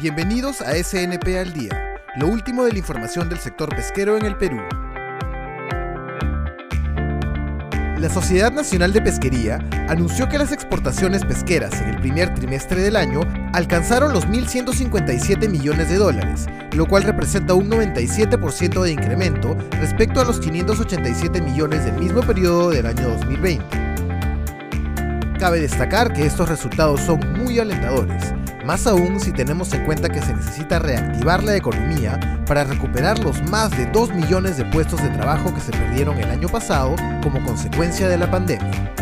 Bienvenidos a SNP al Día, lo último de la información del sector pesquero en el Perú. La Sociedad Nacional de Pesquería anunció que las exportaciones pesqueras en el primer trimestre del año alcanzaron los 1.157 millones de dólares, lo cual representa un 97% de incremento respecto a los 587 millones del mismo periodo del año 2020. Cabe destacar que estos resultados son muy alentadores, más aún si tenemos en cuenta que se necesita reactivar la economía para recuperar los más de 2 millones de puestos de trabajo que se perdieron el año pasado como consecuencia de la pandemia.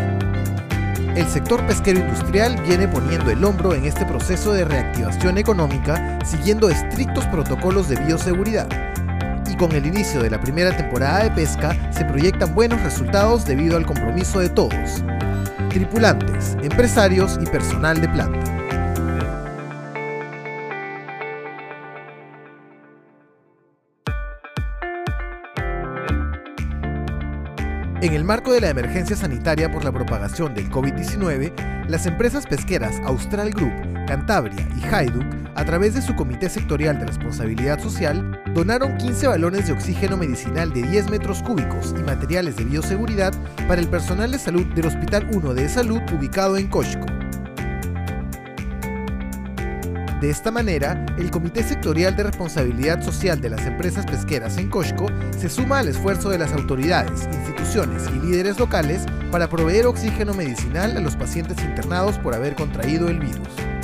El sector pesquero industrial viene poniendo el hombro en este proceso de reactivación económica siguiendo estrictos protocolos de bioseguridad. Y con el inicio de la primera temporada de pesca se proyectan buenos resultados debido al compromiso de todos, tripulantes, empresarios y personal de planta. En el marco de la emergencia sanitaria por la propagación del COVID-19, las empresas pesqueras Austral Group, Cantabria y Hajduk, a través de su Comité Sectorial de Responsabilidad Social, donaron 15 balones de oxígeno medicinal de 10 metros cúbicos y materiales de bioseguridad para el personal de salud del Hospital 1 de Salud ubicado en Coshco. De esta manera, el Comité Sectorial de Responsabilidad Social de las Empresas Pesqueras en Coshco se suma al esfuerzo de las autoridades, instituciones y líderes locales para proveer oxígeno medicinal a los pacientes internados por haber contraído el virus.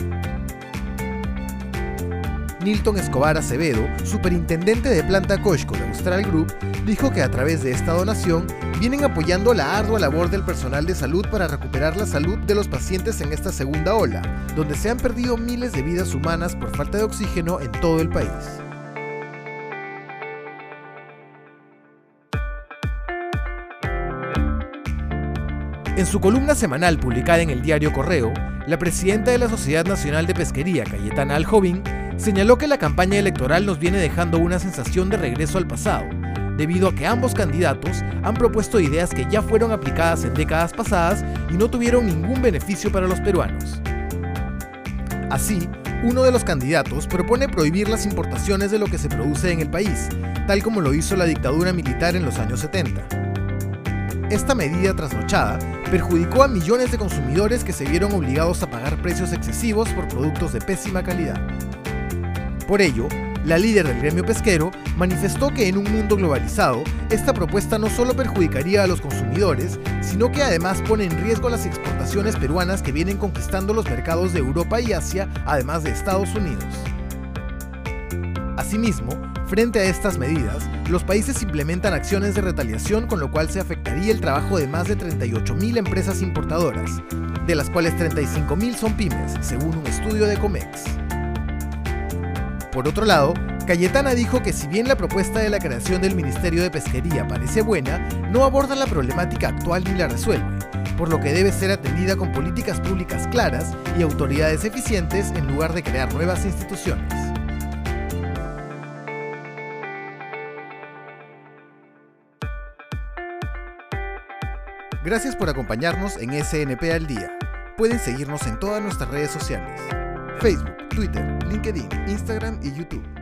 Nilton Escobar Acevedo, superintendente de planta Coshco de Austral Group, dijo que a través de esta donación vienen apoyando la ardua labor del personal de salud para recuperar la salud de los pacientes en esta segunda ola, donde se han perdido miles de vidas humanas por falta de oxígeno en todo el país. En su columna semanal publicada en el diario Correo, la presidenta de la Sociedad Nacional de Pesquería, Cayetana Aljovín, señaló que la campaña electoral nos viene dejando una sensación de regreso al pasado, debido a que ambos candidatos han propuesto ideas que ya fueron aplicadas en décadas pasadas y no tuvieron ningún beneficio para los peruanos. Así, uno de los candidatos propone prohibir las importaciones de lo que se produce en el país, tal como lo hizo la dictadura militar en los años 70. Esta medida trasnochada perjudicó a millones de consumidores que se vieron obligados a pagar precios excesivos por productos de pésima calidad. Por ello, la líder del gremio pesquero manifestó que en un mundo globalizado, esta propuesta no solo perjudicaría a los consumidores, sino que además pone en riesgo las exportaciones peruanas que vienen conquistando los mercados de Europa y Asia, además de Estados Unidos. Asimismo, frente a estas medidas, los países implementan acciones de retaliación con lo cual se afectaría el trabajo de más de 38.000 empresas importadoras, de las cuales 35.000 son pymes, según un estudio de COMEX. Por otro lado, Cayetana dijo que si bien la propuesta de la creación del Ministerio de Pesquería parece buena, no aborda la problemática actual ni la resuelve, por lo que debe ser atendida con políticas públicas claras y autoridades eficientes en lugar de crear nuevas instituciones. Gracias por acompañarnos en SNP al Día. Pueden seguirnos en todas nuestras redes sociales. Facebook, Twitter, LinkedIn, Instagram y YouTube.